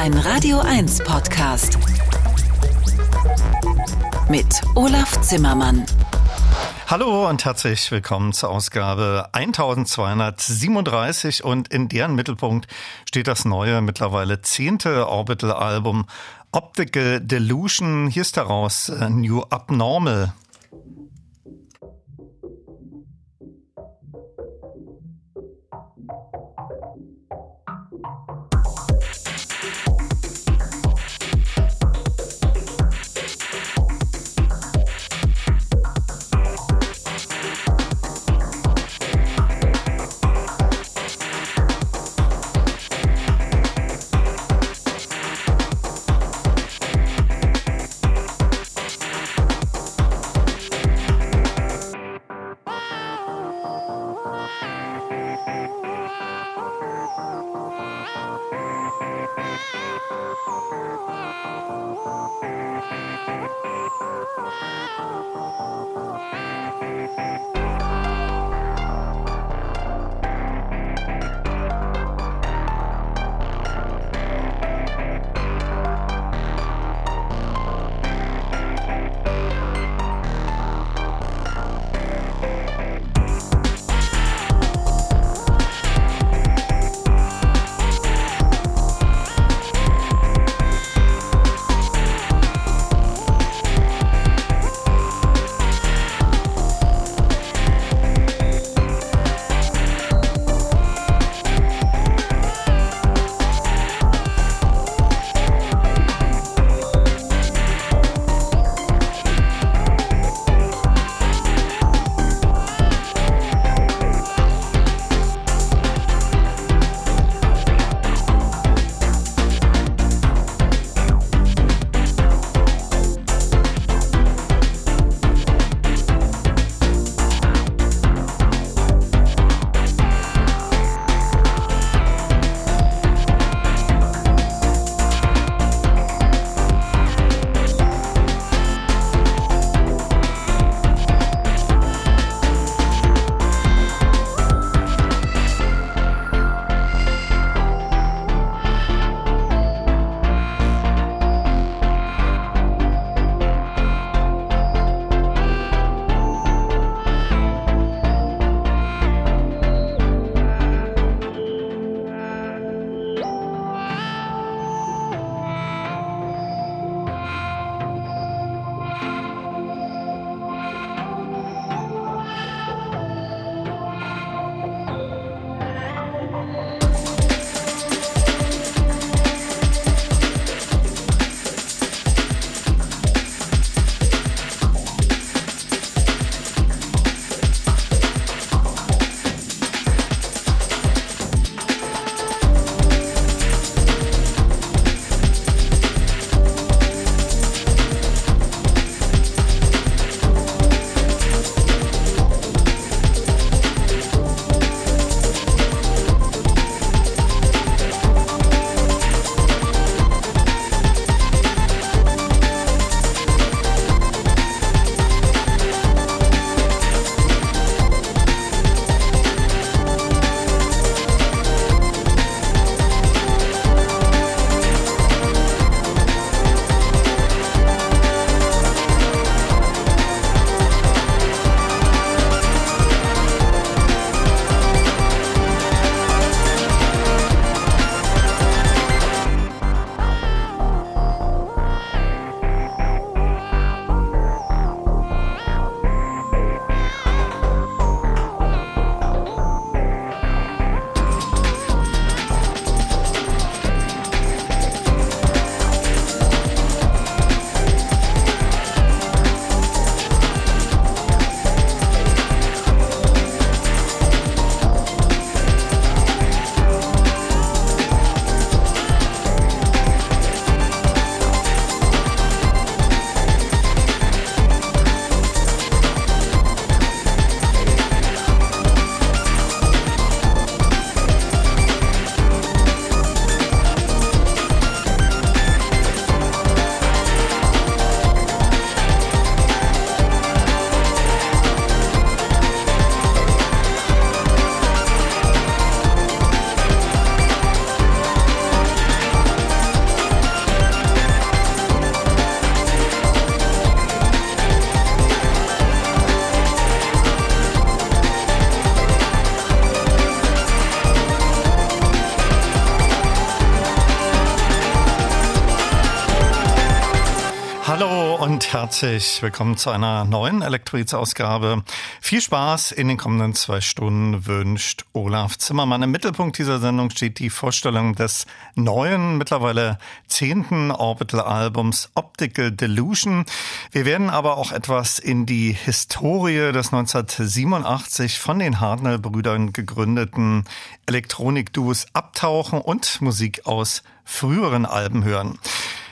Ein Radio 1 Podcast. Mit Olaf Zimmermann. Hallo und herzlich willkommen zur Ausgabe 1237 und in deren Mittelpunkt steht das neue, mittlerweile zehnte Orbital-Album Optical Delusion. Hier ist daraus äh, New Abnormal. Herzlich willkommen zu einer neuen Elektroids-Ausgabe. Viel Spaß in den kommenden zwei Stunden wünscht Olaf Zimmermann. Im Mittelpunkt dieser Sendung steht die Vorstellung des neuen, mittlerweile zehnten Orbital-Albums Optical Delusion. Wir werden aber auch etwas in die Historie des 1987 von den Hardnell-Brüdern gegründeten Elektronik-Duos abtauchen und Musik aus früheren Alben hören.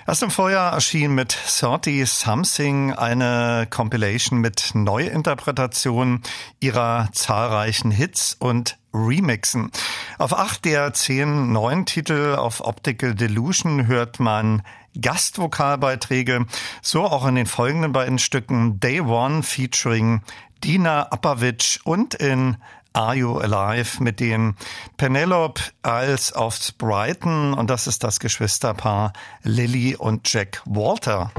Erst im Vorjahr erschien mit 30 Something eine Compilation mit Neuinterpretationen ihrer zahlreichen Hits und Remixen. Auf acht der zehn neuen Titel auf Optical Delusion hört man Gastvokalbeiträge, so auch in den folgenden beiden Stücken Day One featuring Dina Apavic und in Are You Alive mit den Penelope als auf Brighton und das ist das Geschwisterpaar Lily und Jack Walter.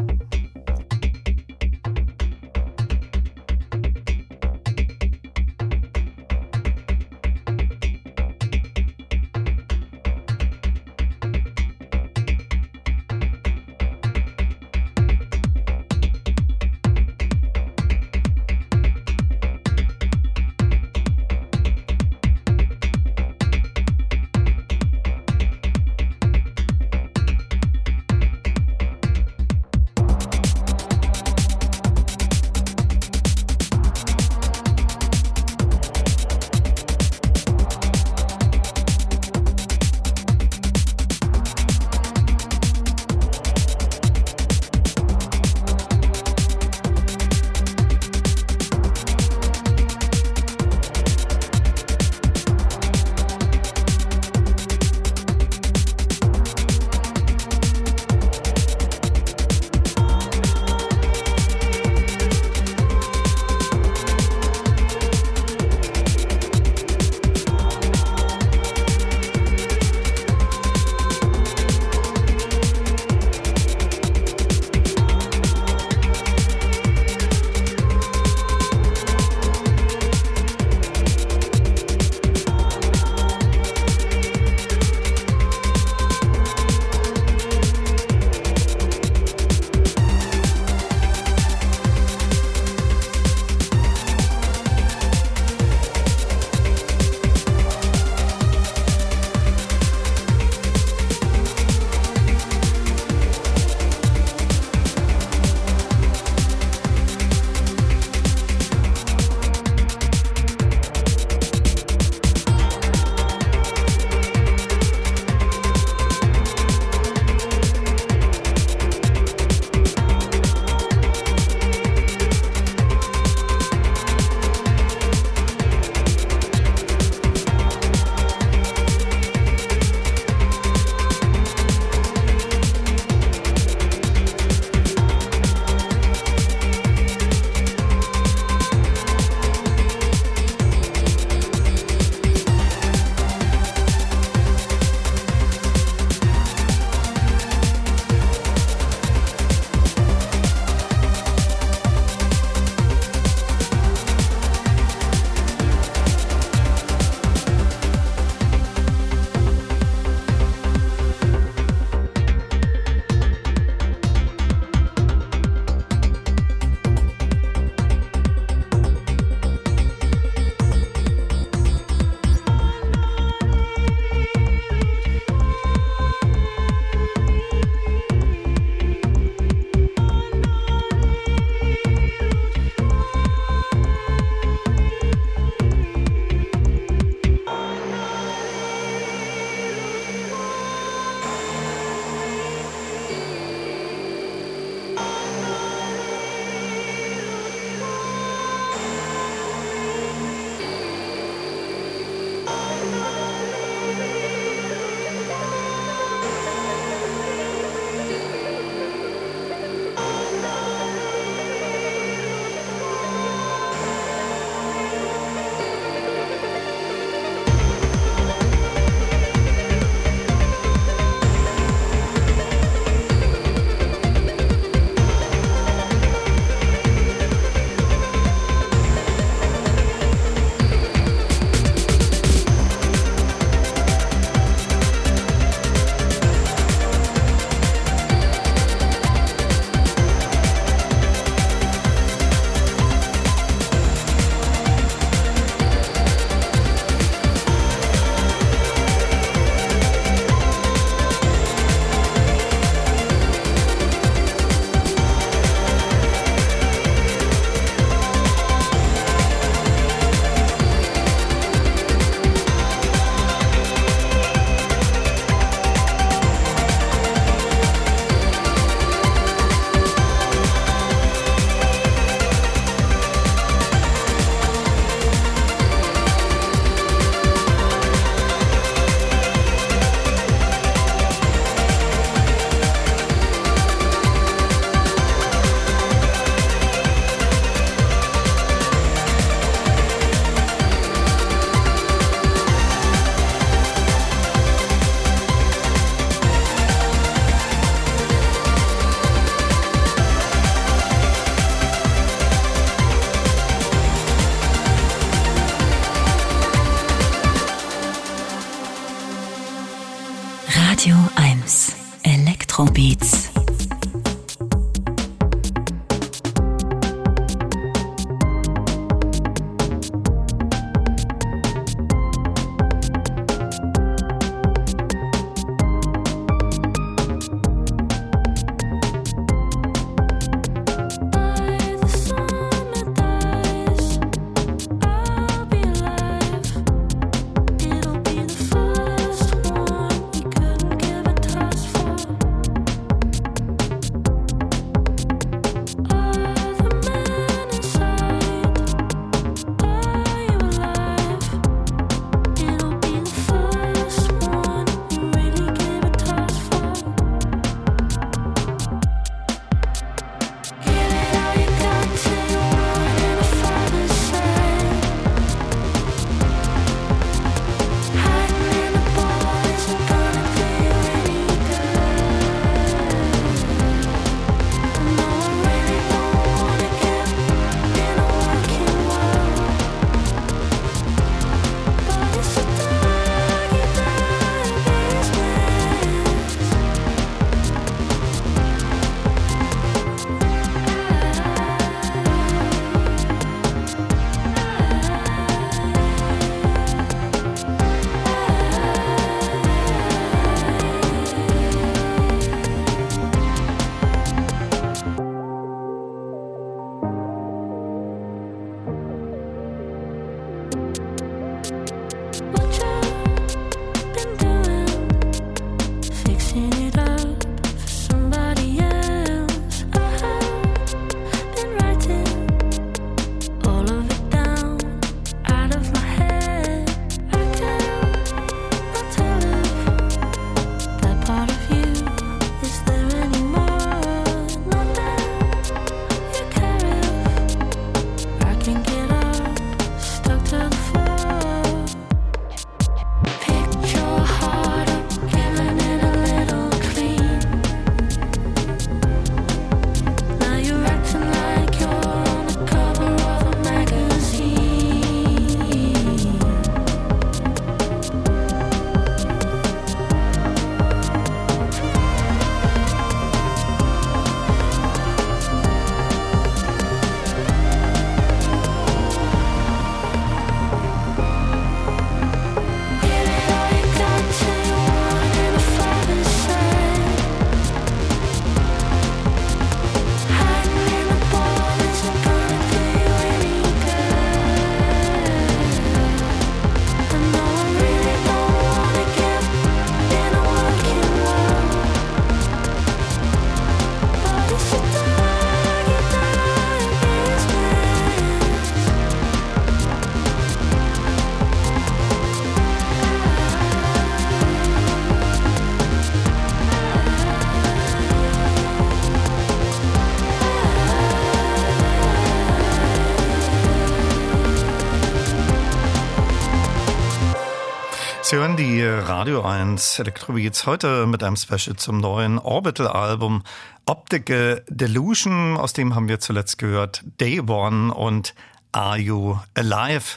Sie hören die Radio 1 Electrobeats heute mit einem Special zum neuen Orbital-Album Optical Delusion. Aus dem haben wir zuletzt gehört Day One und Are You Alive?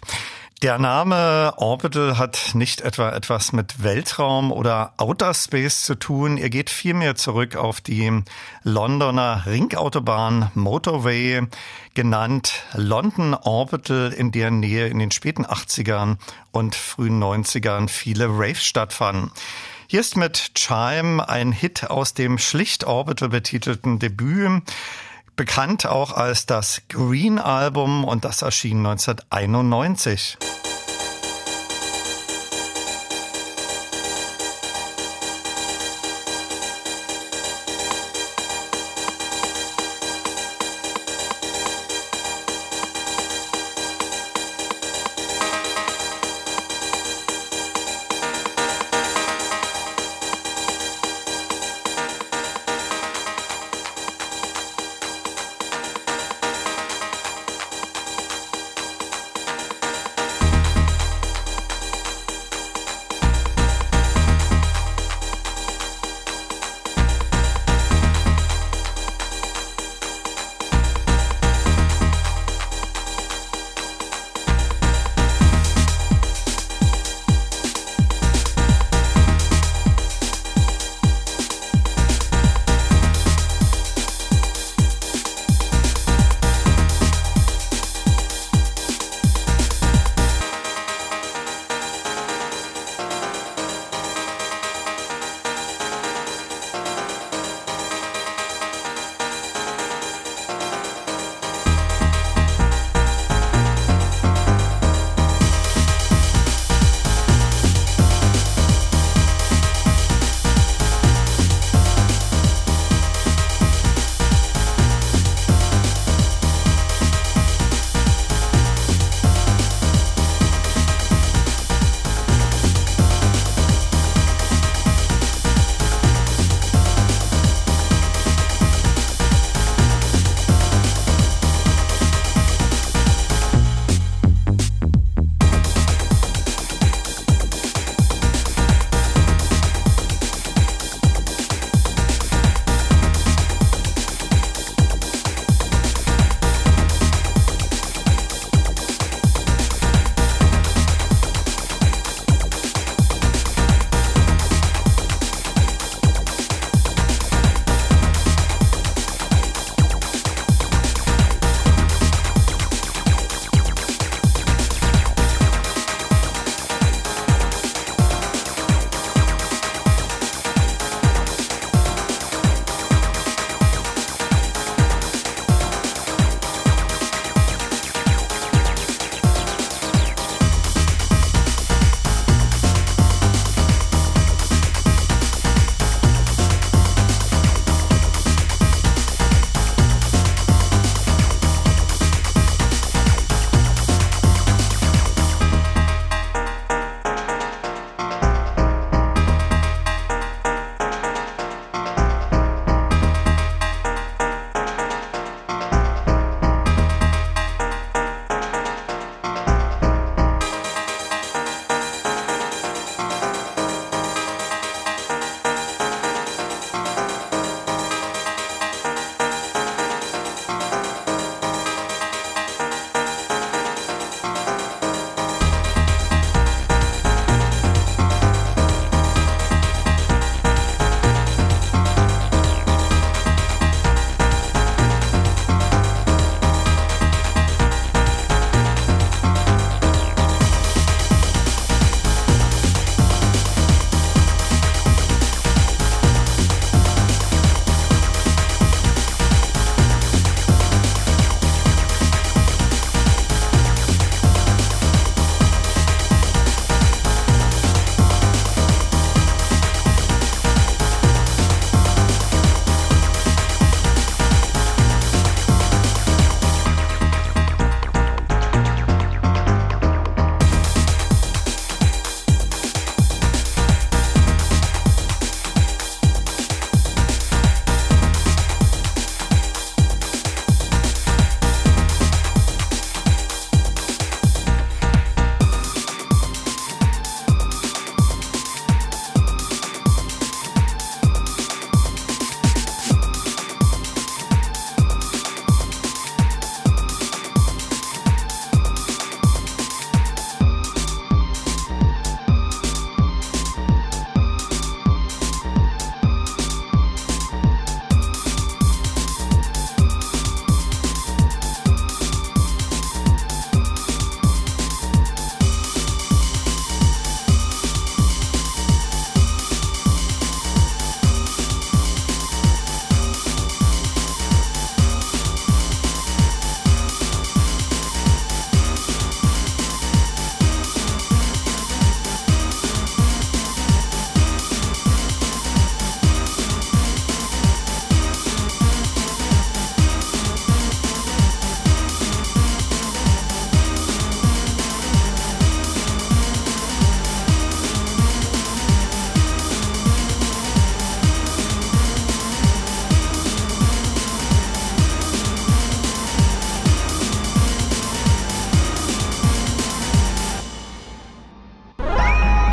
Der Name Orbital hat nicht etwa etwas mit Weltraum oder Outer Space zu tun. Er geht vielmehr zurück auf die Londoner Ringautobahn Motorway, genannt London Orbital, in deren Nähe in den späten 80ern und frühen 90ern viele Raves stattfanden. Hier ist mit Chime ein Hit aus dem schlicht Orbital betitelten Debüt bekannt auch als das Green Album und das erschien 1991.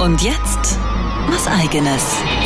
Und jetzt was eigenes.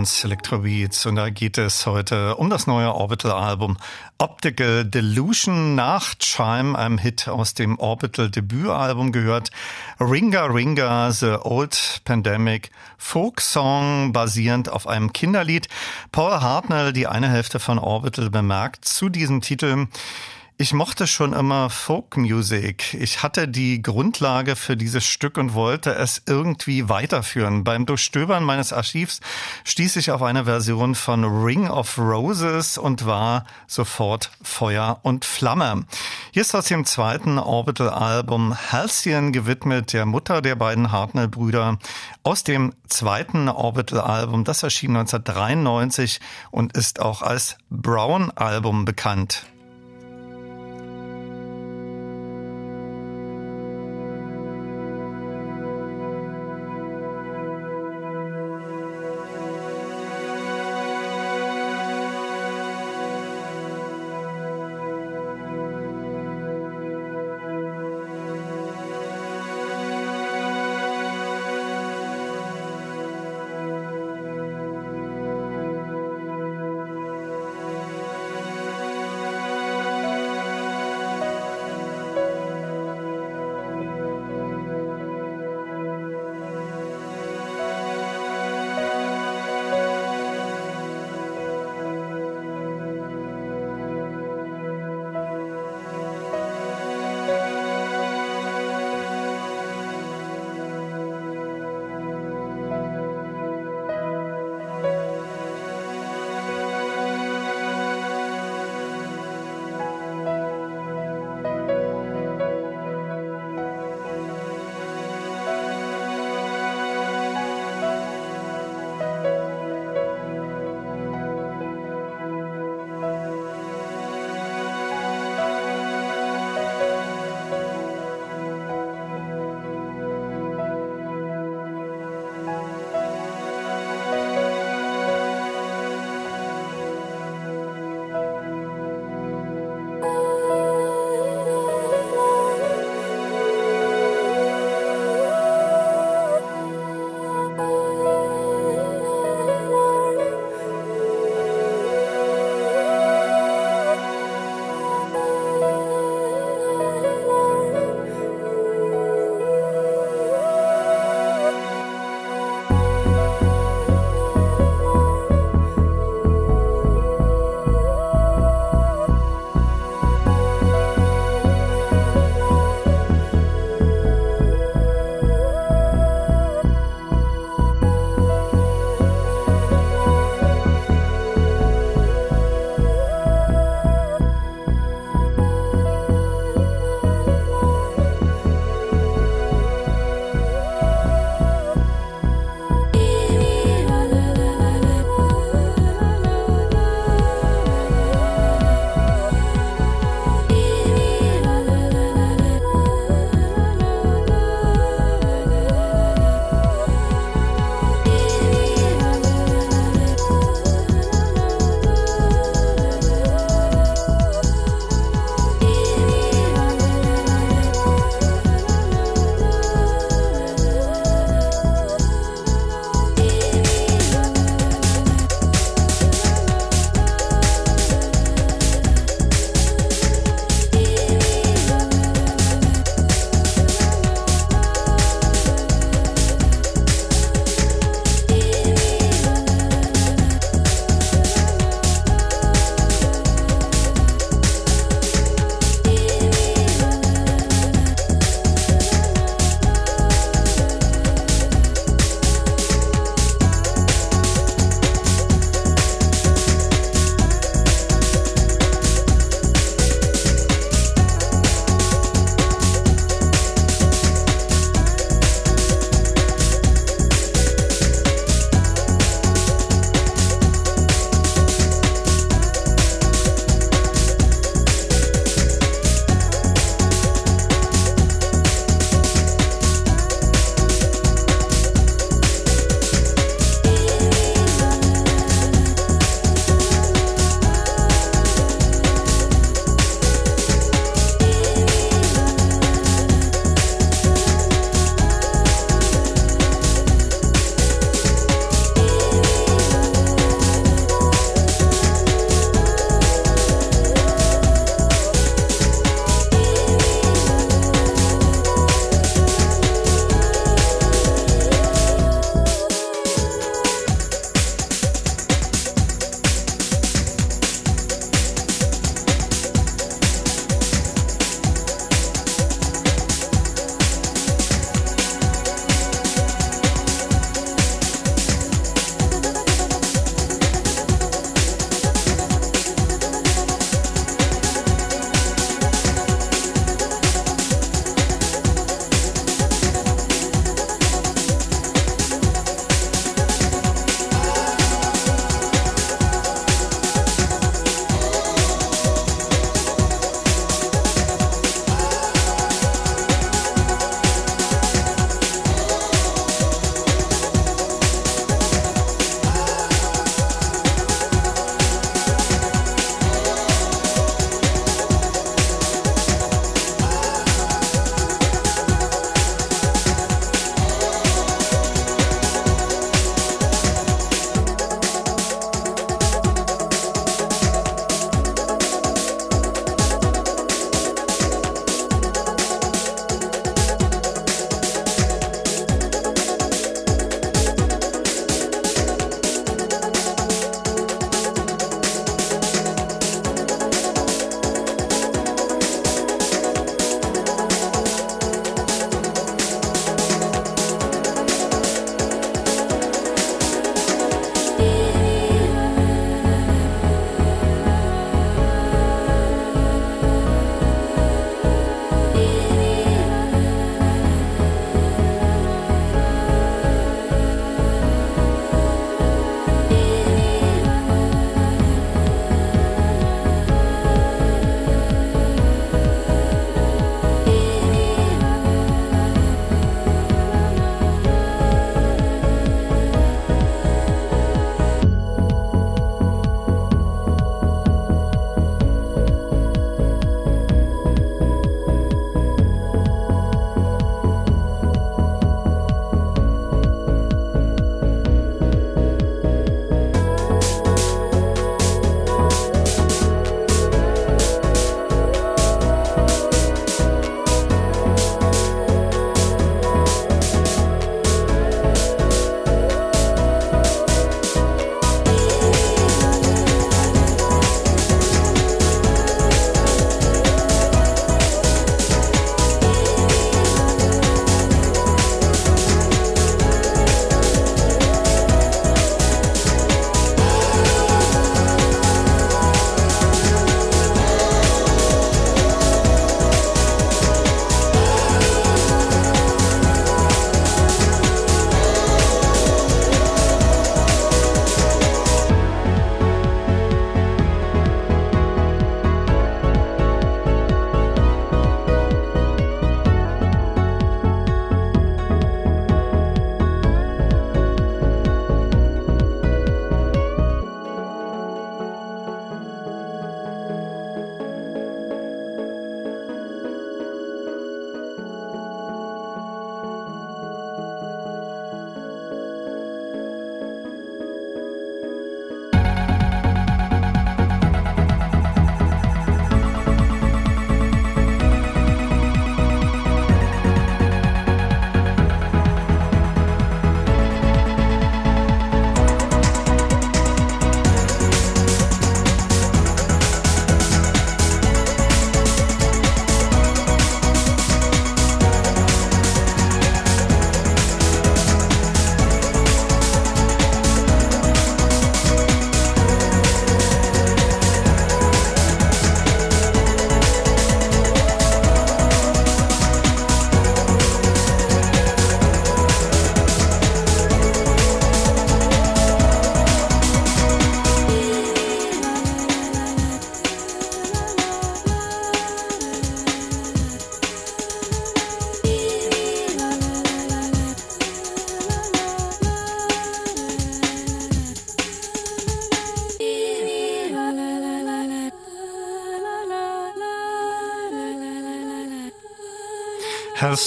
1 Electrobeats und da geht es heute um das neue Orbital-Album Optical Delusion nach Chime, einem Hit aus dem Orbital-Debütalbum gehört. Ringa Ringa, The Old Pandemic, Folksong basierend auf einem Kinderlied. Paul Hartnell, die eine Hälfte von Orbital, bemerkt zu diesem Titel, Ich mochte schon immer Folk Music. Ich hatte die Grundlage für dieses Stück und wollte es irgendwie weiterführen. Beim Durchstöbern meines Archivs stieß ich auf eine Version von Ring of Roses und war sofort Feuer und Flamme. Hier ist aus dem zweiten Orbital-Album Halcyon gewidmet, der Mutter der beiden Hartnell-Brüder. Aus dem zweiten Orbital-Album, das erschien 1993 und ist auch als Brown-Album bekannt.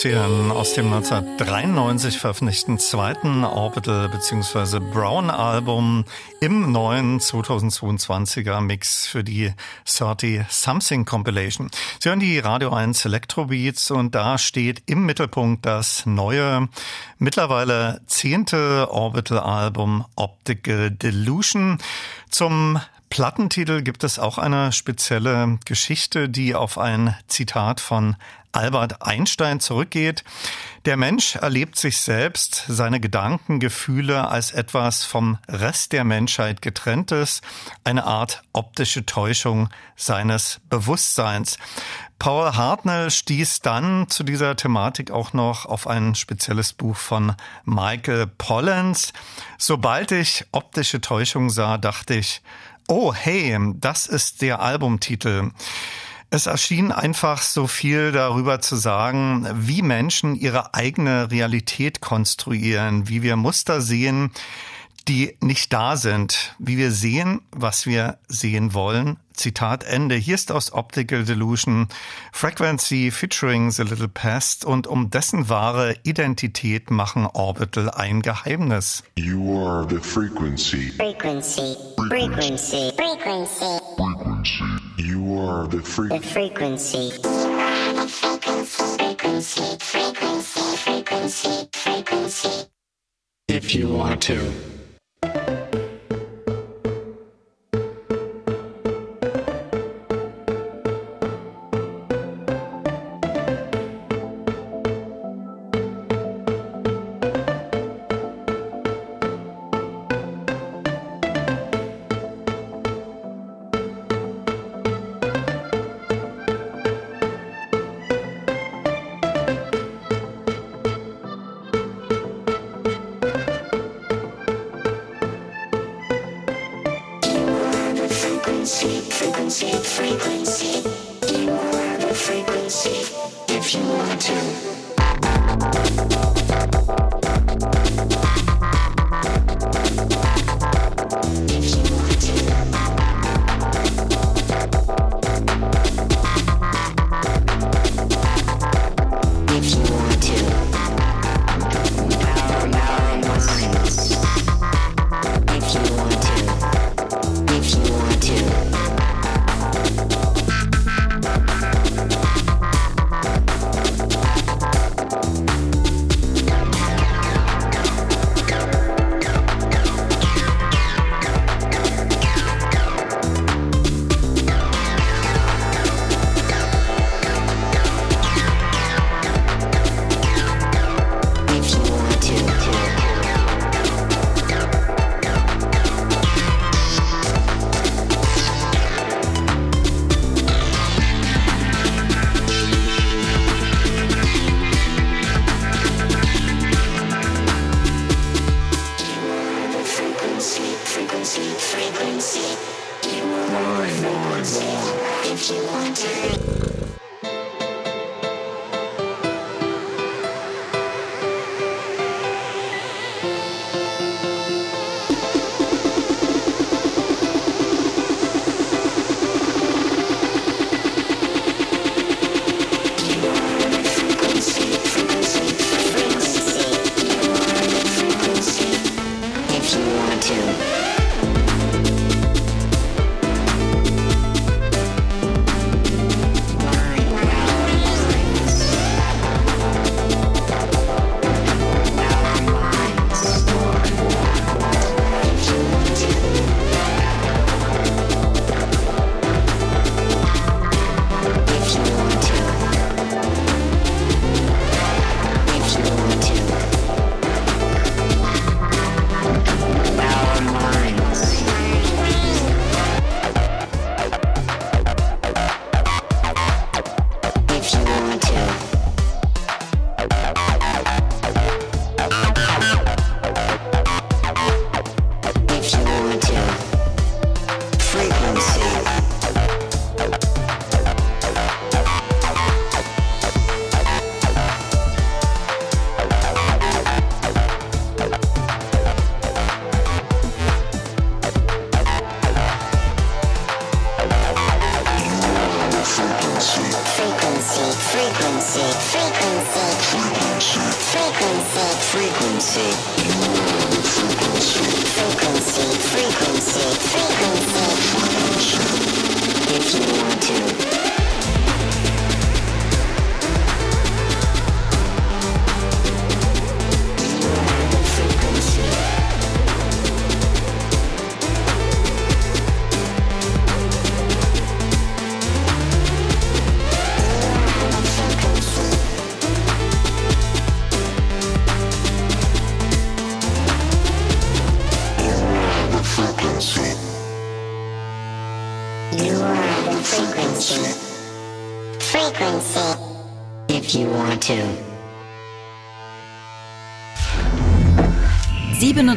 Halcyon aus dem 1993 veröffentlichten zweiten Orbital bzw. Brown Album im neuen 2022er Mix für die 30 Something Compilation. Sie hören die Radio 1 Electrobeats und da steht im Mittelpunkt das neue, mittlerweile zehnte Orbital Album Optical Delusion. Zum Plattentitel gibt es auch eine spezielle Geschichte, die auf ein Zitat von Albert Einstein zurückgeht. Der Mensch erlebt sich selbst, seine Gedanken, Gefühle als etwas vom Rest der Menschheit getrenntes, eine Art optische Täuschung seines Bewusstseins. Paul Hartnell stieß dann zu dieser Thematik auch noch auf ein spezielles Buch von Michael Pollens. Sobald ich optische Täuschung sah, dachte ich, oh hey, das ist der Albumtitel. Es erschien einfach so viel darüber zu sagen, wie Menschen ihre eigene Realität konstruieren, wie wir Muster sehen, die nicht da sind, wie wir sehen, was wir sehen wollen. Zitat Ende. Hier ist aus Optical Delusion Frequency featuring The Little Pest und um dessen wahre Identität machen Orbital ein Geheimnis. You are the frequency. Frequency. Frequency. Frequency. Frequency. You are the, fre- The frequency. Frequency. Frequency. Frequency. Frequency. If you want to. Frequency.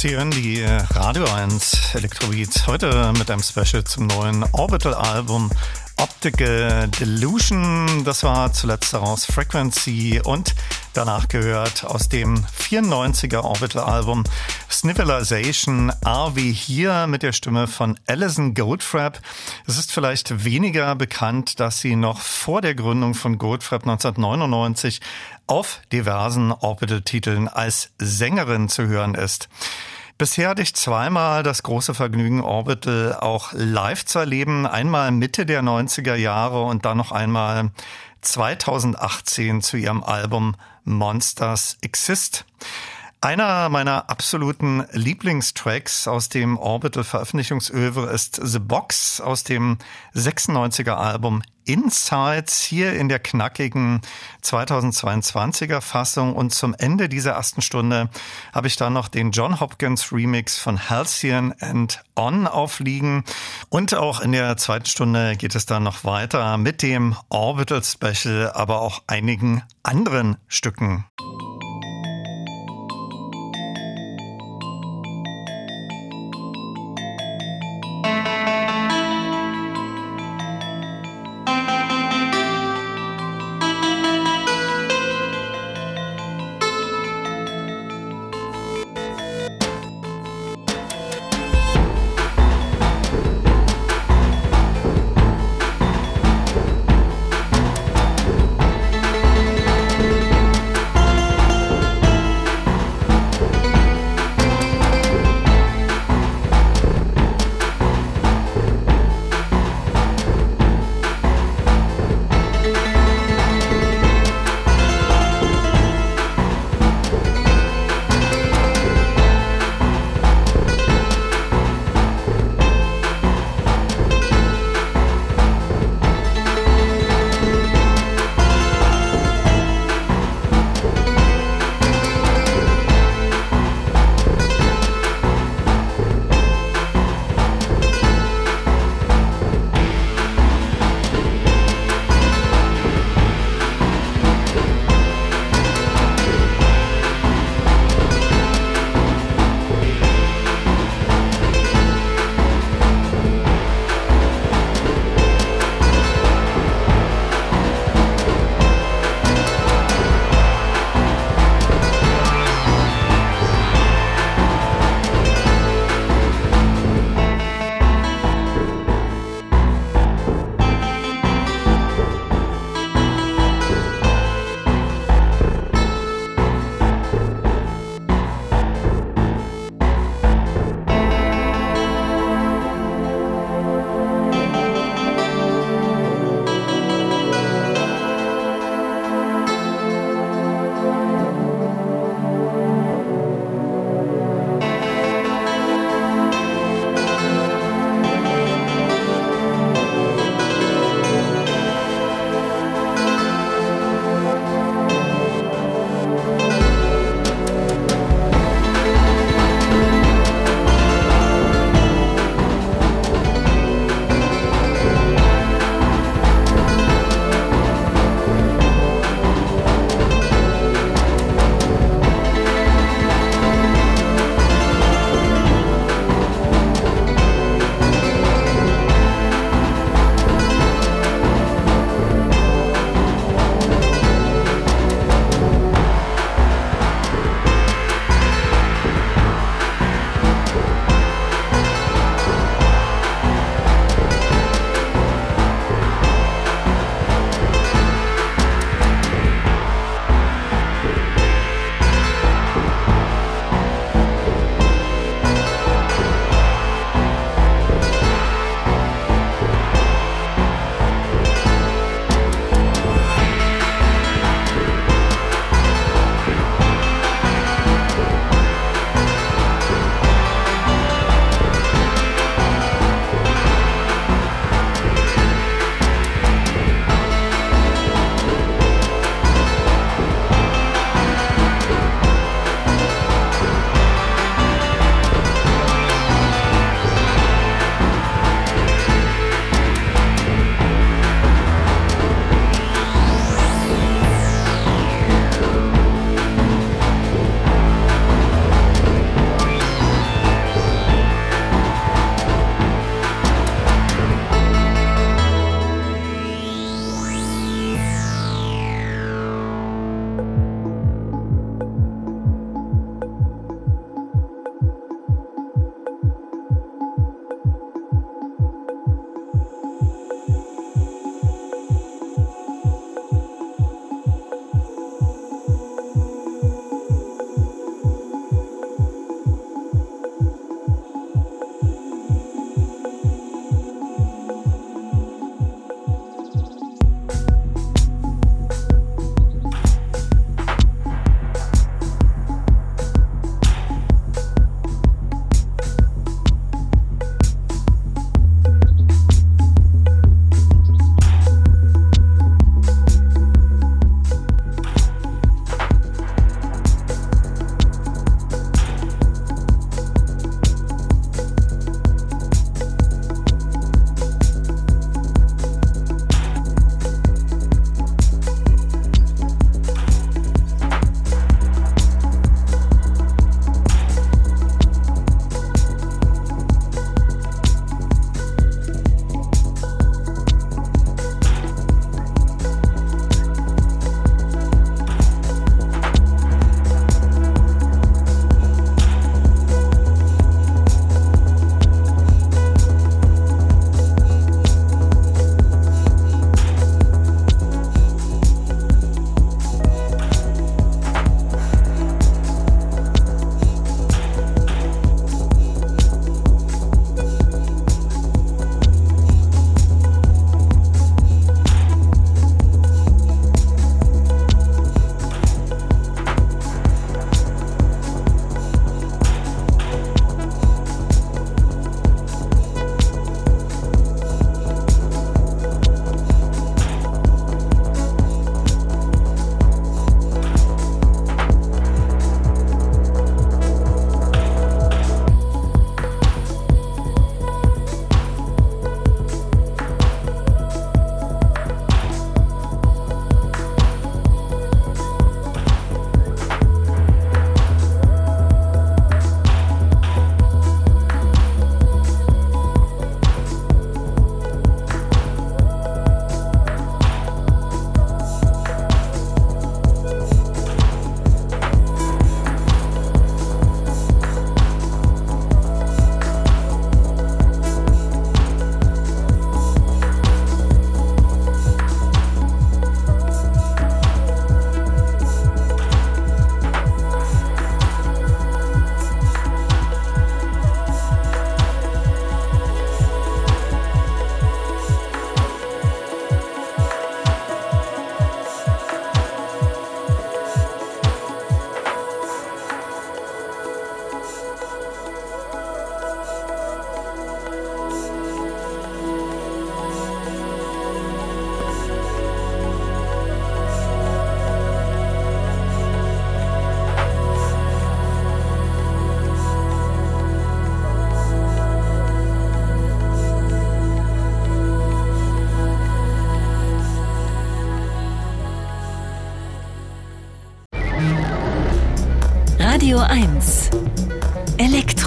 Sie hören die Radio 1 Elektrobeats heute mit einem Special zum neuen Orbital-Album Optical Delusion. Das war zuletzt daraus Frequency und danach gehört aus dem 94er Orbital-Album Snivelization We Here mit der Stimme von Alison Goldfrapp. Es ist vielleicht weniger bekannt, dass sie noch vor der Gründung von Goldfrapp 1999 auf diversen Orbital-Titeln als Sängerin zu hören ist. Bisher hatte ich zweimal das große Vergnügen, Orbital auch live zu erleben. Einmal Mitte der 90er Jahre und dann noch einmal 2018 zu ihrem Album Monsters Exist. Einer meiner absoluten Lieblingstracks aus dem Orbital Veröffentlichungsöver ist The Box aus dem 96er Album Insights hier in der knackigen 2022er Fassung und zum Ende dieser ersten Stunde habe ich dann noch den John Hopkins Remix von Halcyon and On aufliegen und auch in der zweiten Stunde geht es dann noch weiter mit dem Orbital Special, aber auch einigen anderen Stücken.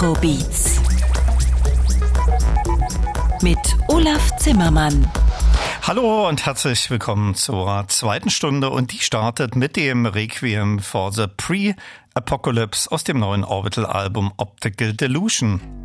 Elektrobeats mit Olaf Zimmermann. Hallo und herzlich willkommen zur zweiten Stunde und die startet mit dem Requiem for the Pre-Apocalypse aus dem neuen Orbital-Album Optical Delusion.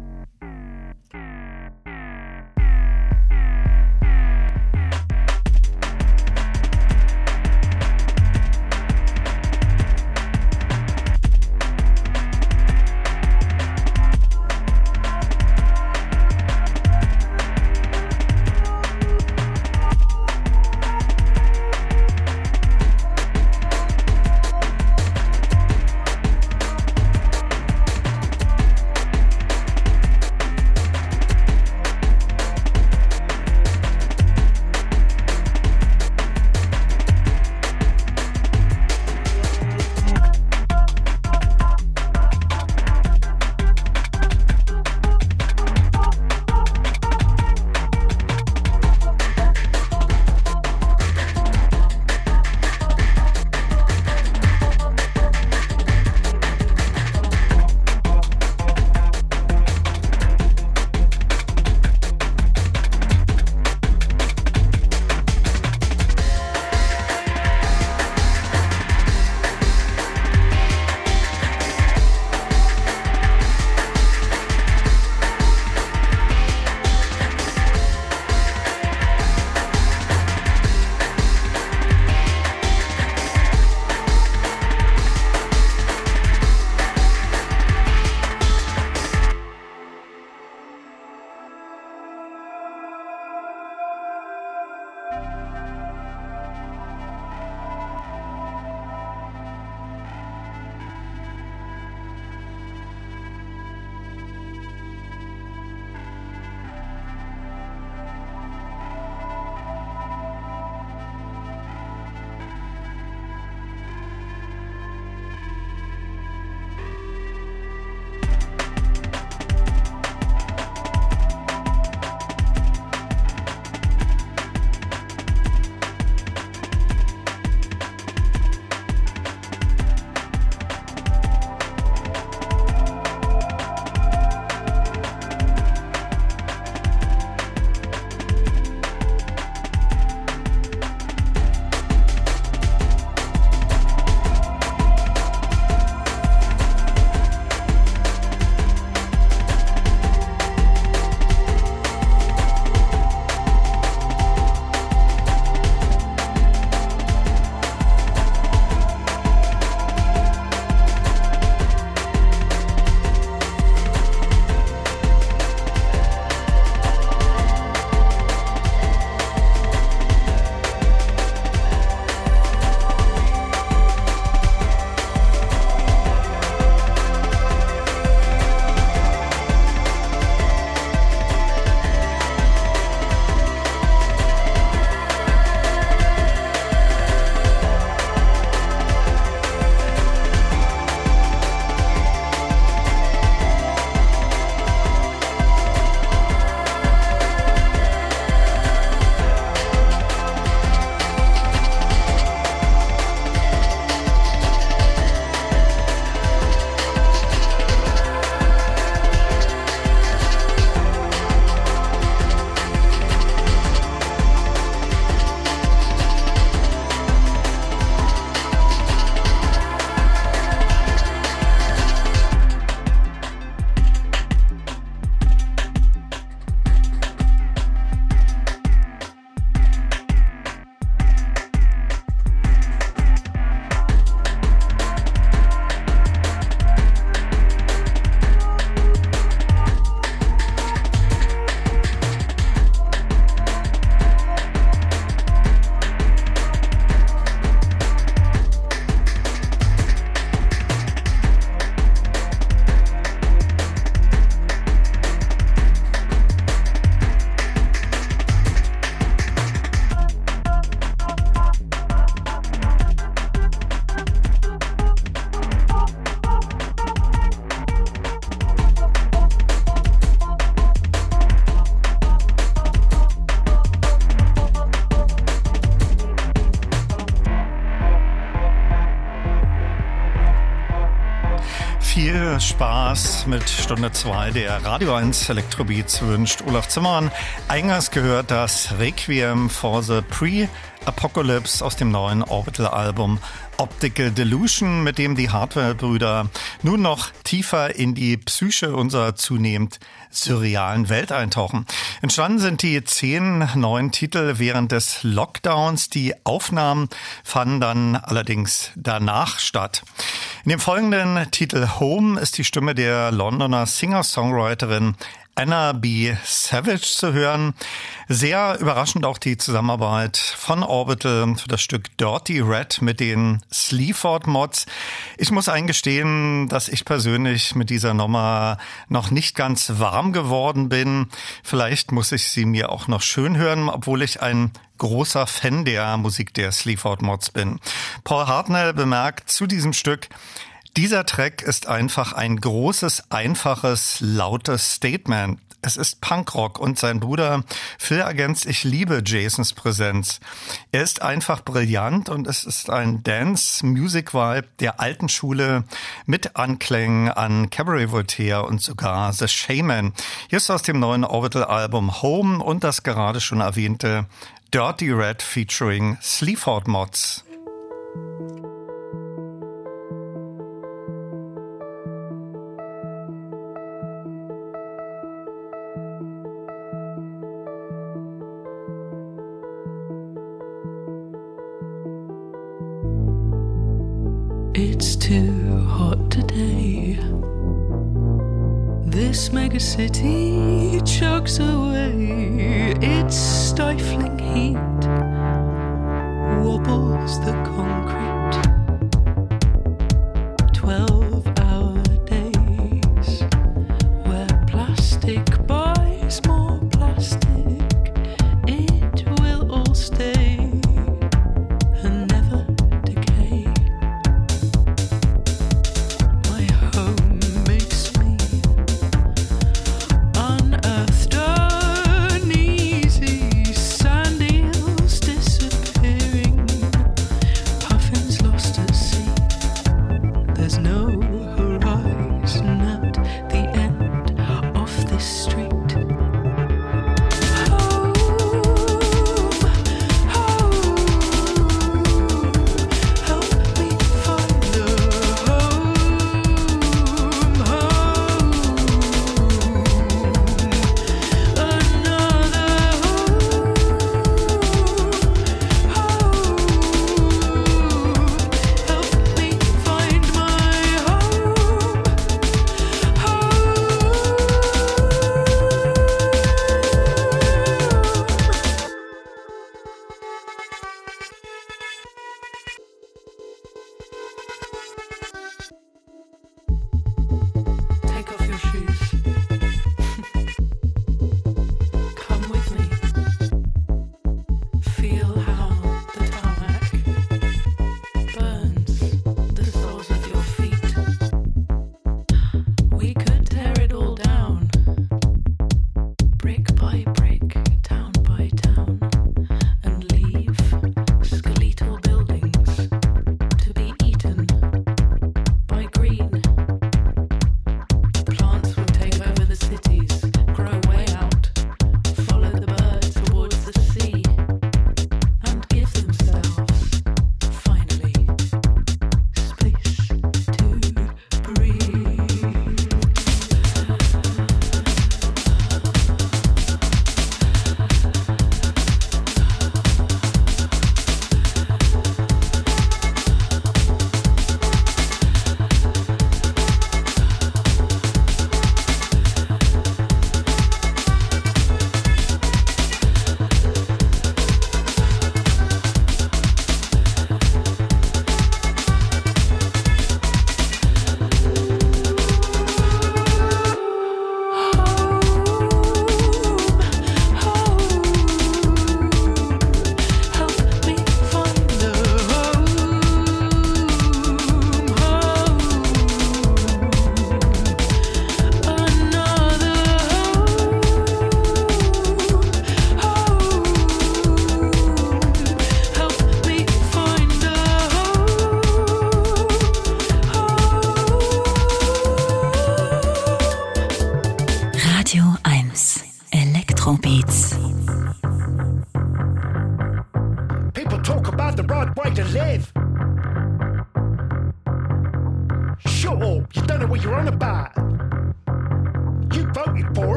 Spaß mit Stunde 2 der Radio 1 Elektrobeats wünscht Olaf Zimmermann. Eingangs gehört das Requiem for the Pre-Apocalypse aus dem neuen Orbital-Album Optical Delusion, mit dem die Hardware-Brüder nun noch tiefer in die Psyche unserer zunehmend surrealen Welt eintauchen. Entstanden sind die zehn neuen Titel während des Lockdowns. Die Aufnahmen fanden dann allerdings danach statt. In dem folgenden Titel Home ist die Stimme der Londoner Singer-Songwriterin Anna B. Savage zu hören. Sehr überraschend auch die Zusammenarbeit von Orbital für das Stück Dirty Red mit den Sleaford Mods. Ich muss eingestehen, dass ich persönlich mit dieser Nummer noch nicht ganz warm geworden bin. Vielleicht muss ich sie mir auch noch schön hören, obwohl ich ein großer Fan der Musik der Sleaford Mods bin. Paul Hartnell bemerkt zu diesem Stück, dieser Track ist einfach ein großes, einfaches, lautes Statement. Es ist Punkrock und sein Bruder Phil ergänzt, ich liebe Jasons Präsenz. Er ist einfach brillant und es ist ein Dance-Music-Vibe der alten Schule mit Anklängen an Cabaret Voltaire und sogar The Shaman. Hier ist aus dem neuen Orbital-Album Home und das gerade schon erwähnte Dirty Red featuring Sleaford Mods. This megacity chugs away its stifling heat, wobbles the concrete.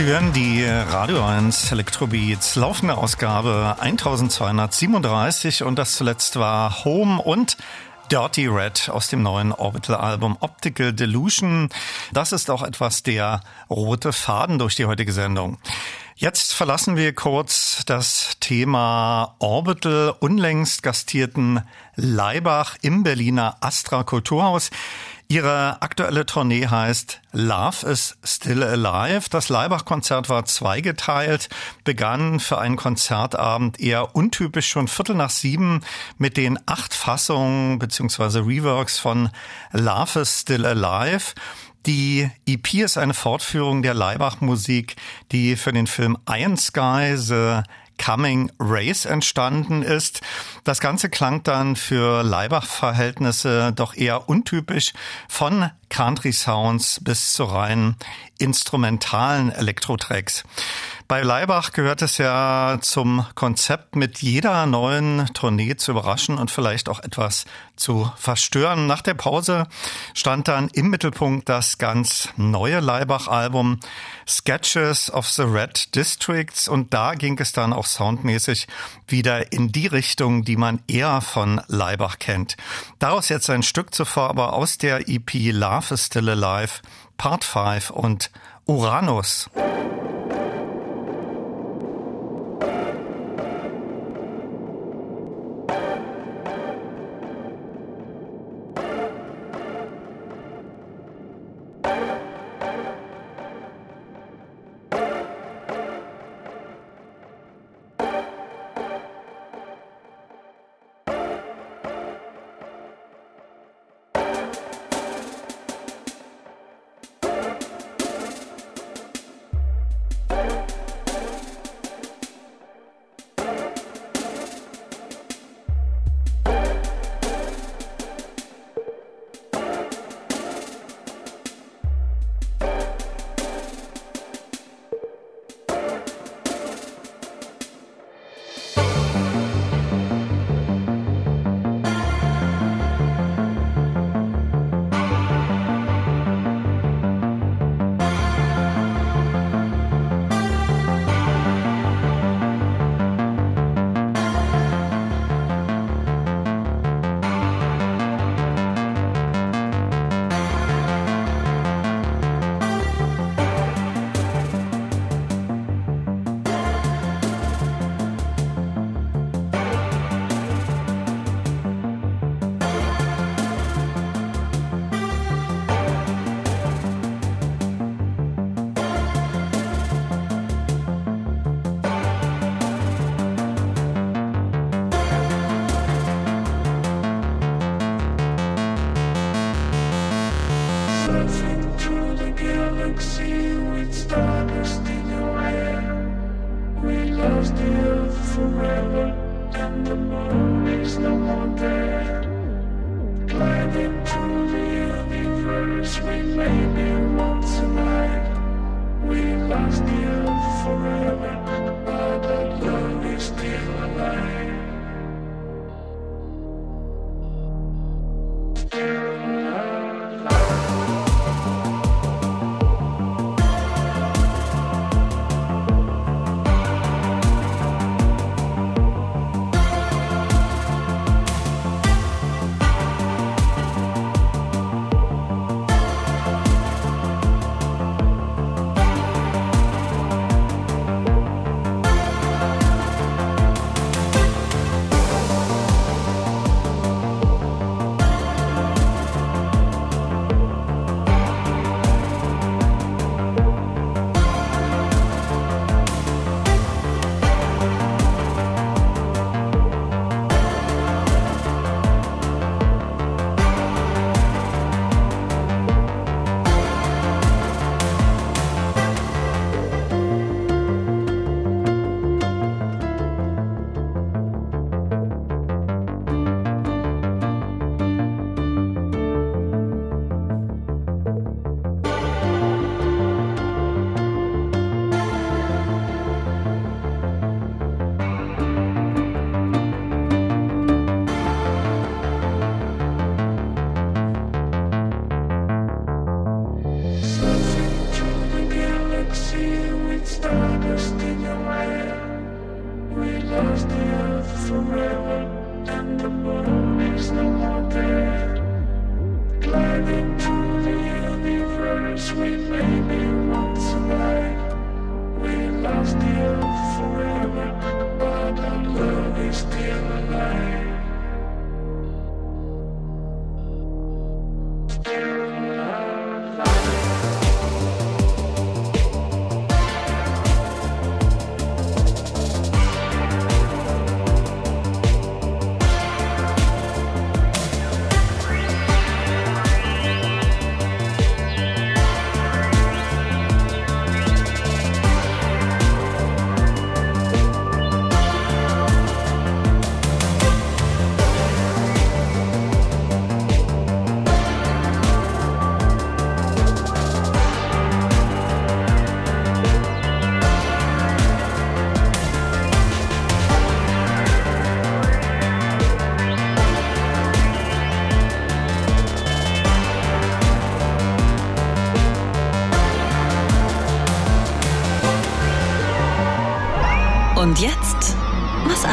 Sie hören die äh, Radio 1 Electrobeats laufende Ausgabe 1237 und das zuletzt war Home und Dirty Red aus dem neuen Orbital-Album Optical Delusion. Das ist auch etwas der rote Faden durch die heutige Sendung. Jetzt verlassen wir kurz das Thema Orbital. Unlängst gastierten Leibach im Berliner Astra Kulturhaus. Ihre aktuelle Tournee heißt Love is Still Alive. Das Leibach-Konzert war zweigeteilt, begann für einen Konzertabend eher untypisch schon Viertel nach sieben mit den acht Fassungen bzw. Reworks von Love is Still Alive. Die EP ist eine Fortführung der Leibach-Musik, die für den Film Iron Sky The Coming Race entstanden ist. Das Ganze klang dann für Leibach-Verhältnisse doch eher untypisch von Country Sounds bis zu rein instrumentalen Elektrotracks. Bei Leibach gehört es ja zum Konzept, mit jeder neuen Tournee zu überraschen und vielleicht auch etwas zu verstören. Nach der Pause stand dann im Mittelpunkt das ganz neue Leibach-Album Sketches of the Red Districts und da ging es dann auch soundmäßig wieder in die Richtung, die man eher von Leibach kennt. Daraus jetzt ein Stück zuvor aber aus der EP Love is Still Alive, Part 5 und Uranus. still forever.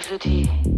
je dis.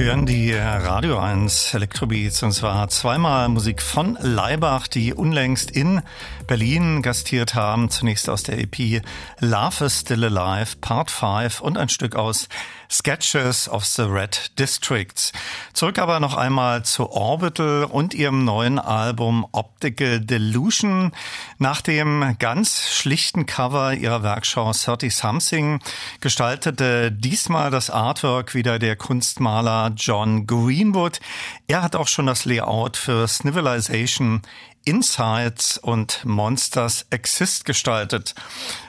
Sie hören die Radio 1 Elektrobeats und zwar zweimal Musik von Leibach, die unlängst in Berlin gastiert haben. Zunächst aus der EP Love is Still Alive Part 5 und ein Stück aus Sketches of the Red Districts. Zurück aber noch einmal zu Orbital und ihrem neuen Album Optical Delusion. Nach dem ganz schlichten Cover ihrer Werkschau 30 Something gestaltete diesmal das Artwork wieder der Kunstmaler John Greenwood. Er hat auch schon das Layout für Snivelization Insights und Monsters Exist gestaltet.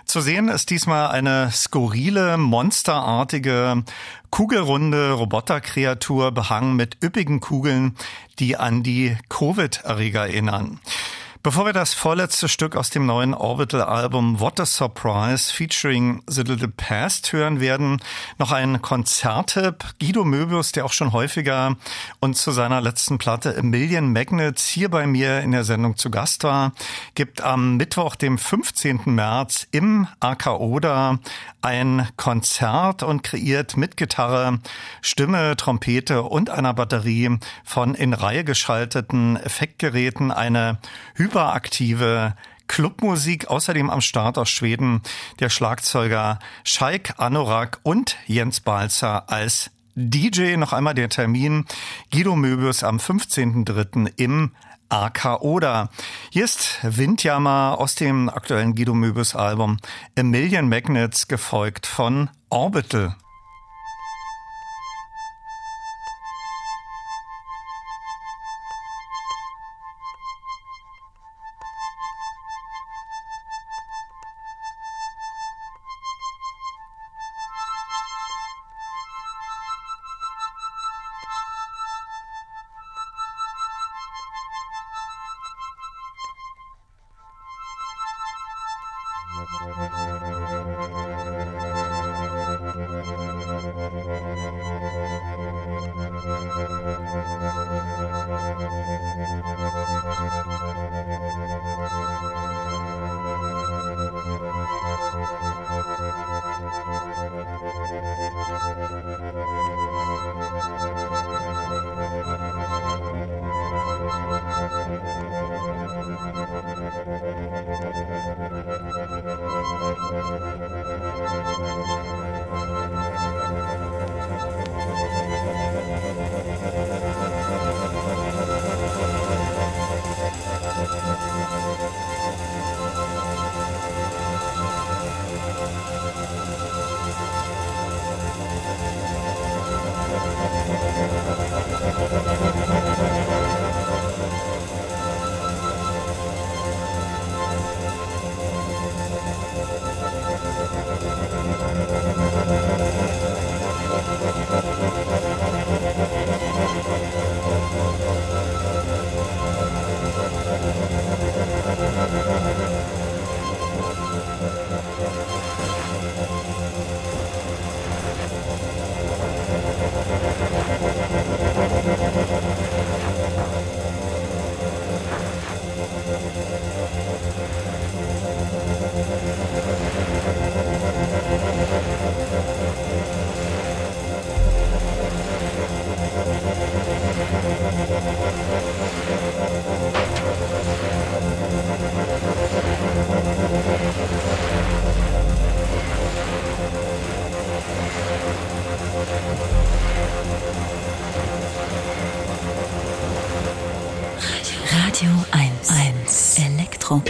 Zu sehen ist diesmal eine skurrile, monsterartige, kugelrunde Roboterkreatur behangen mit üppigen Kugeln, die an die Covid-Erreger erinnern. Bevor wir das vorletzte Stück aus dem neuen Orbital-Album What a Surprise featuring The Little Past hören werden, noch ein Konzerttipp. Guido Möbius, der auch schon häufiger und zu seiner letzten Platte A Million Magnets hier bei mir in der Sendung zu Gast war, gibt am Mittwoch, dem 15. März im AK Oda ein Konzert und kreiert mit Gitarre, Stimme, Trompete und einer Batterie von in Reihe geschalteten Effektgeräten eine hyperaktive Clubmusik. Außerdem am Start aus Schweden der Schlagzeuger Shaik Anorak und Jens Balzer als DJ. Noch einmal der Termin. Guido Möbius am 15.03. im AK Oder. Hier ist Windjammer aus dem aktuellen Guido Möbius Album A Million Magnets, gefolgt von Orbital.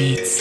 Elektrobeats.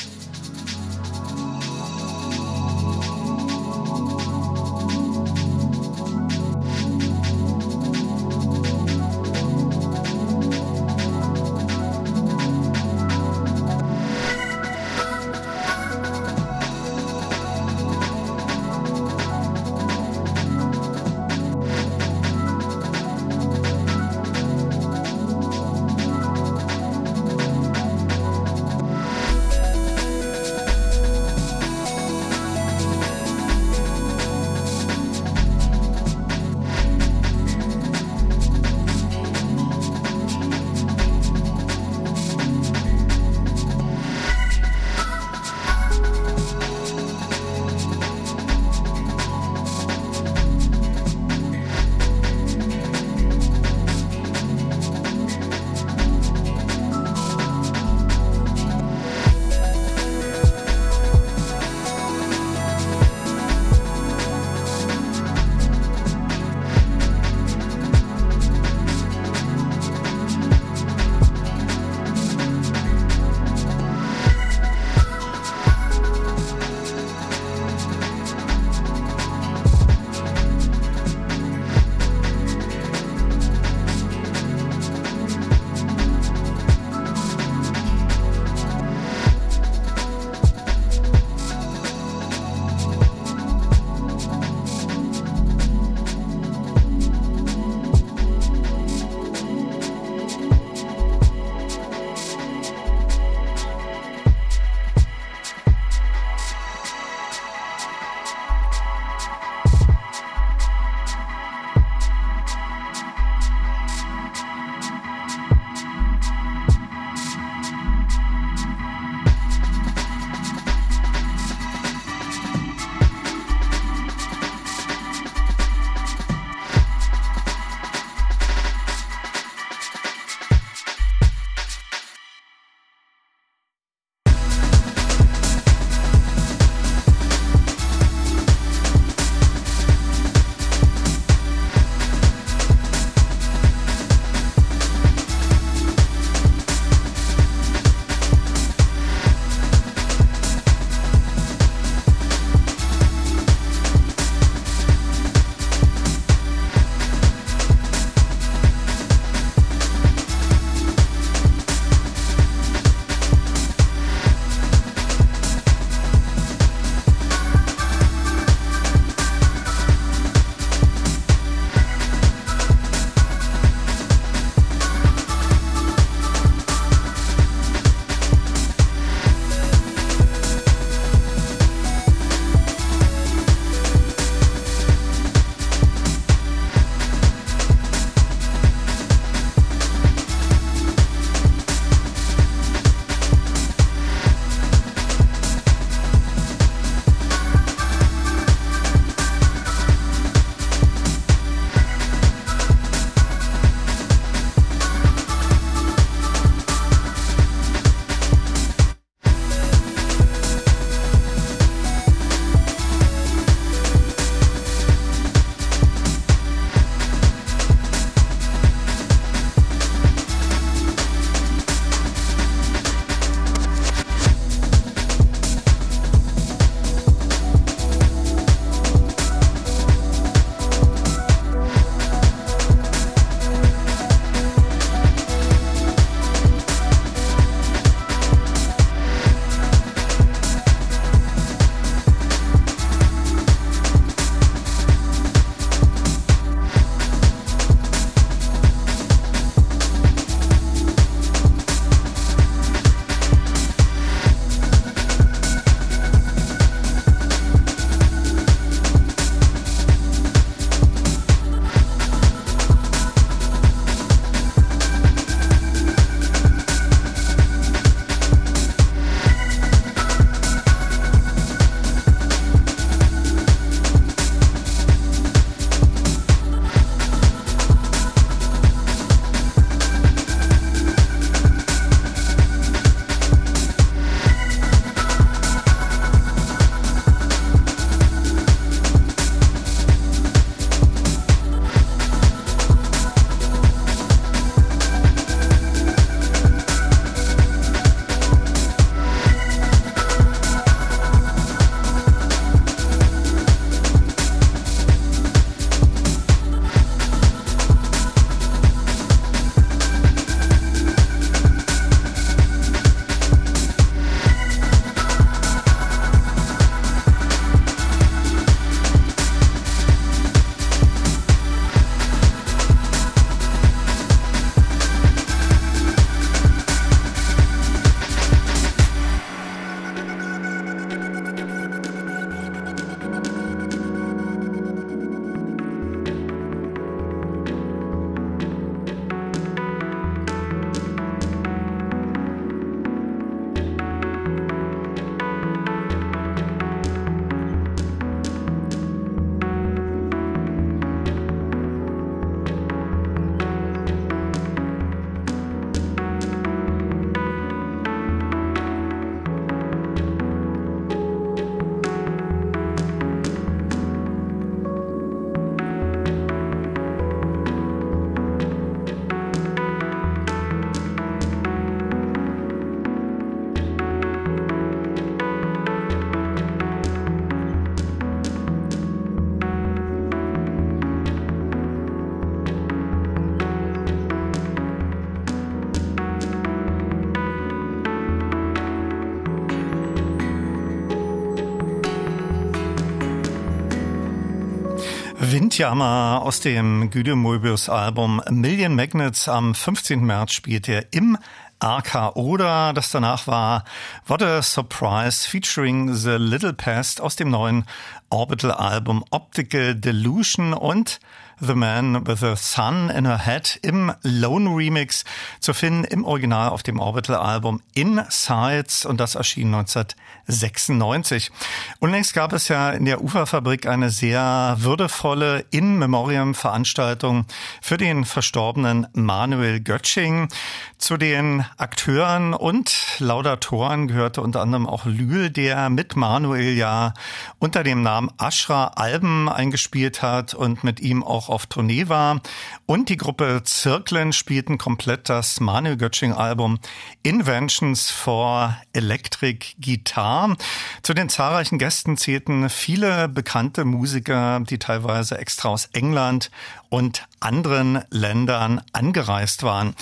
Windjammer aus dem Güde Möbius Album Million Magnets am 15. März spielt er im AK oder das danach war What a Surprise featuring The Little Pest aus dem neuen Orbital Album Optical Delusion und The Man with the Sun in Her Head im Lone Remix zu finden im Original auf dem Orbital-Album Insights und das erschien 1996. Unlängst gab es ja in der Uferfabrik eine sehr würdevolle In-Memoriam-Veranstaltung für den verstorbenen Manuel Götsching. Zu den Akteuren und Laudatoren gehörte unter anderem auch Lühl, der mit Manuel ja unter dem Namen Ashra Alben eingespielt hat und mit ihm auch auf Tournee war. Und die Gruppe Zirklen spielten komplett das Manuel Götsching Album Inventions for Electric Guitar. Zu den zahlreichen Gästen zählten viele bekannte Musiker, die teilweise extra aus England und anderen Ländern angereist waren.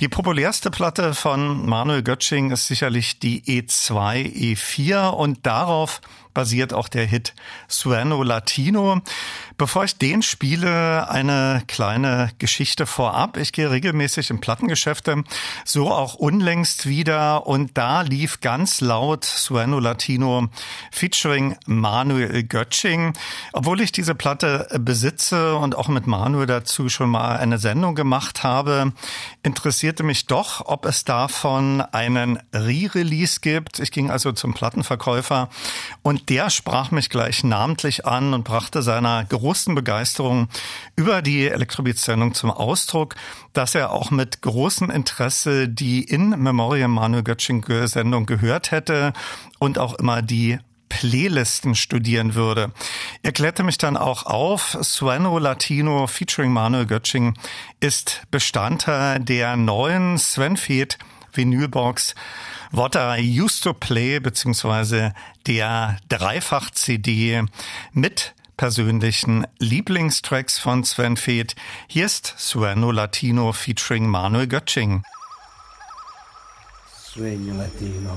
Die populärste Platte von Manuel Götsching ist sicherlich die E2, E4 und darauf basiert auch der Hit Sueno Latino. Bevor ich den spiele, eine kleine Geschichte vorab. Ich gehe regelmäßig in Plattengeschäfte, so auch unlängst wieder und da lief ganz laut Sueno Latino featuring Manuel Götsching. Obwohl ich diese Platte besitze und auch mit Manuel dazu schon mal eine Sendung gemacht habe, interessierte mich doch, ob es davon einen Re-Release gibt. Ich ging also zum Plattenverkäufer und der sprach mich gleich namentlich an und brachte seiner großen Begeisterung über die Elektrobeat-Sendung zum Ausdruck, dass er auch mit großem Interesse die in Memoriam Manuel Götsching-Sendung gehört hätte und auch immer die Playlisten studieren würde. Er klärte mich dann auch auf, Sueno Latino featuring Manuel Götsching ist Bestandteil der neuen Sven Feth Vinylbox What I Used to Play beziehungsweise der Dreifach-CD mit persönlichen Lieblingstracks von Sven Feth. Hier ist Sueno Latino featuring Manuel Götsching. Sueño Latino.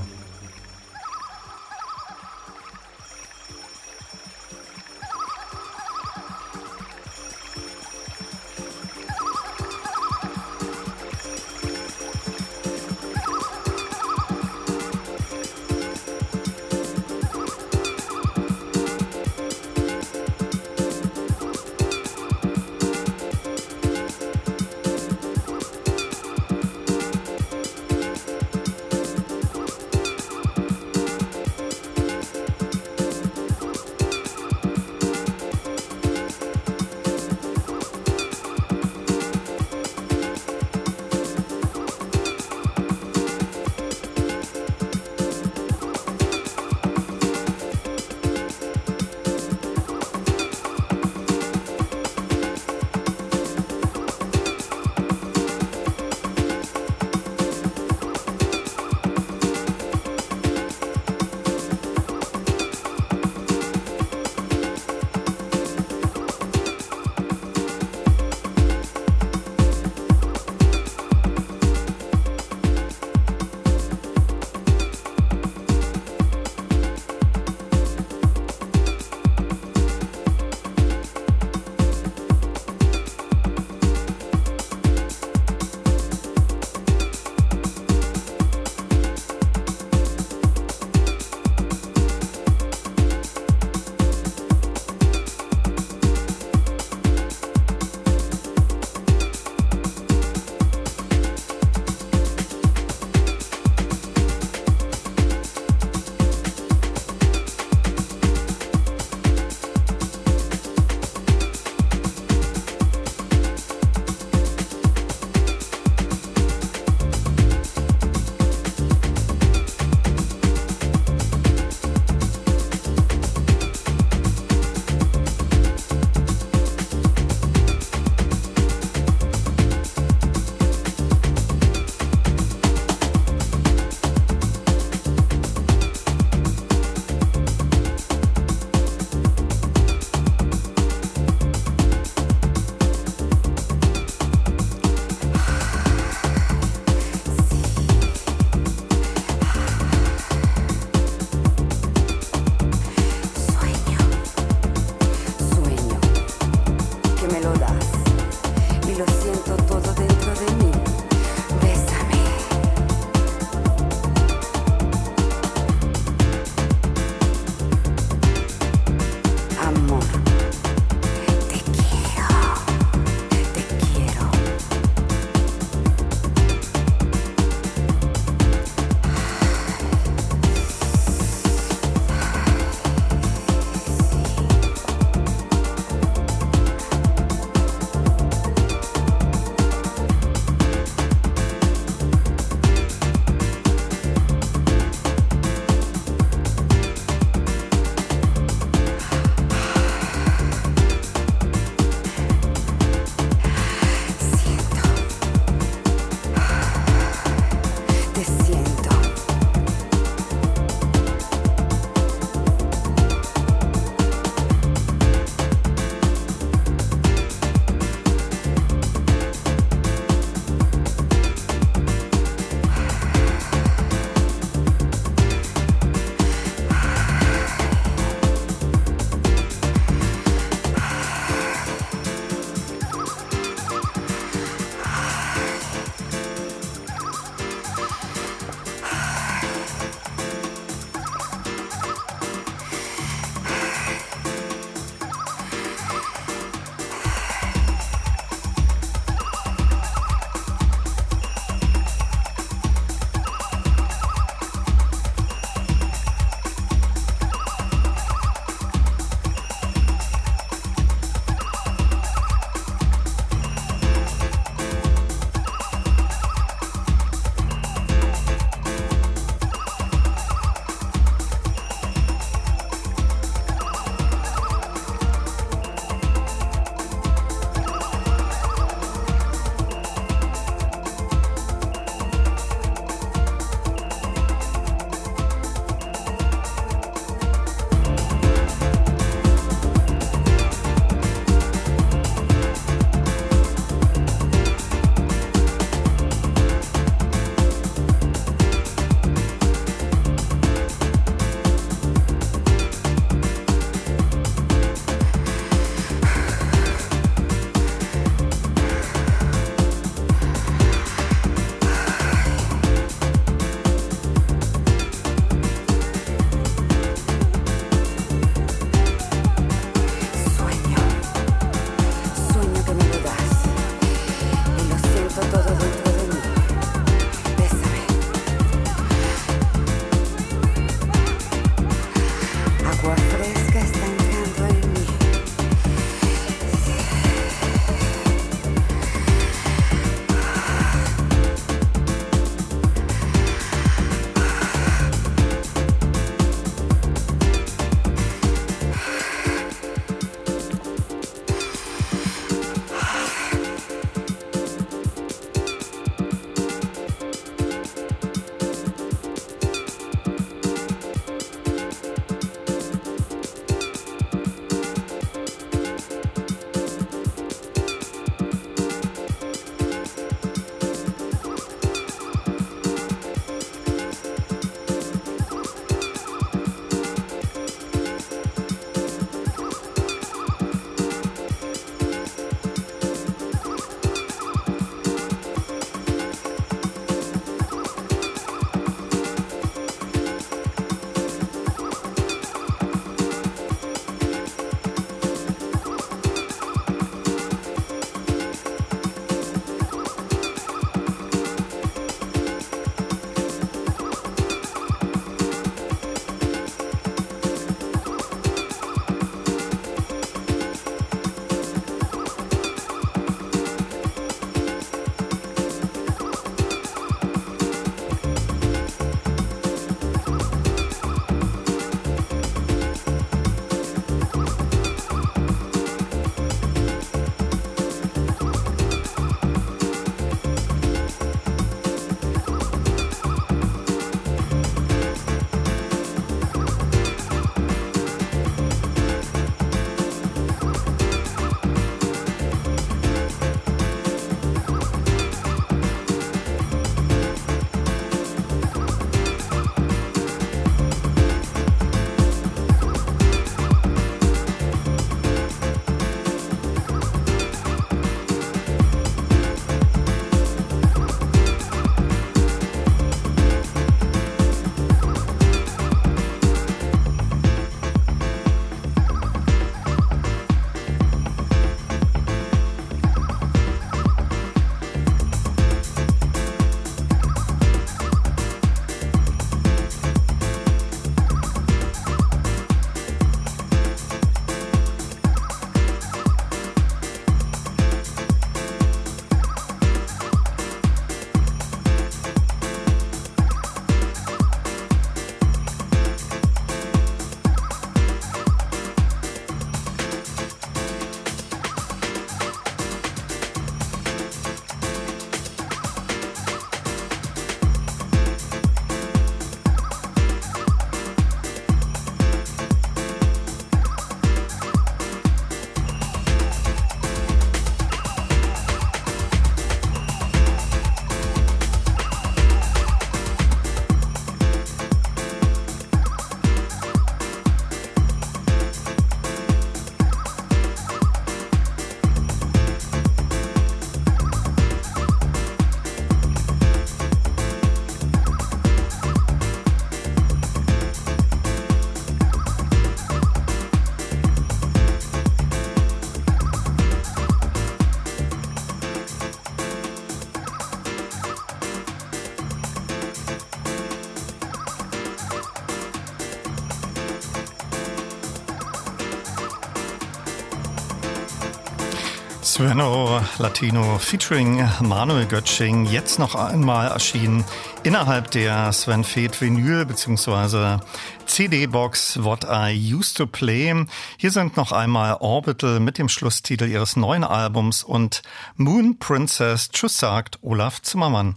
Sveno Latino featuring Manuel Götsching jetzt noch einmal erschienen innerhalb der Sven Feth Vinyl bzw. CD-Box What I Used to Play. Hier sind noch einmal Orbital mit dem Schlusstitel ihres neuen Albums und Moon Princess. Tschüss sagt Olaf Zimmermann.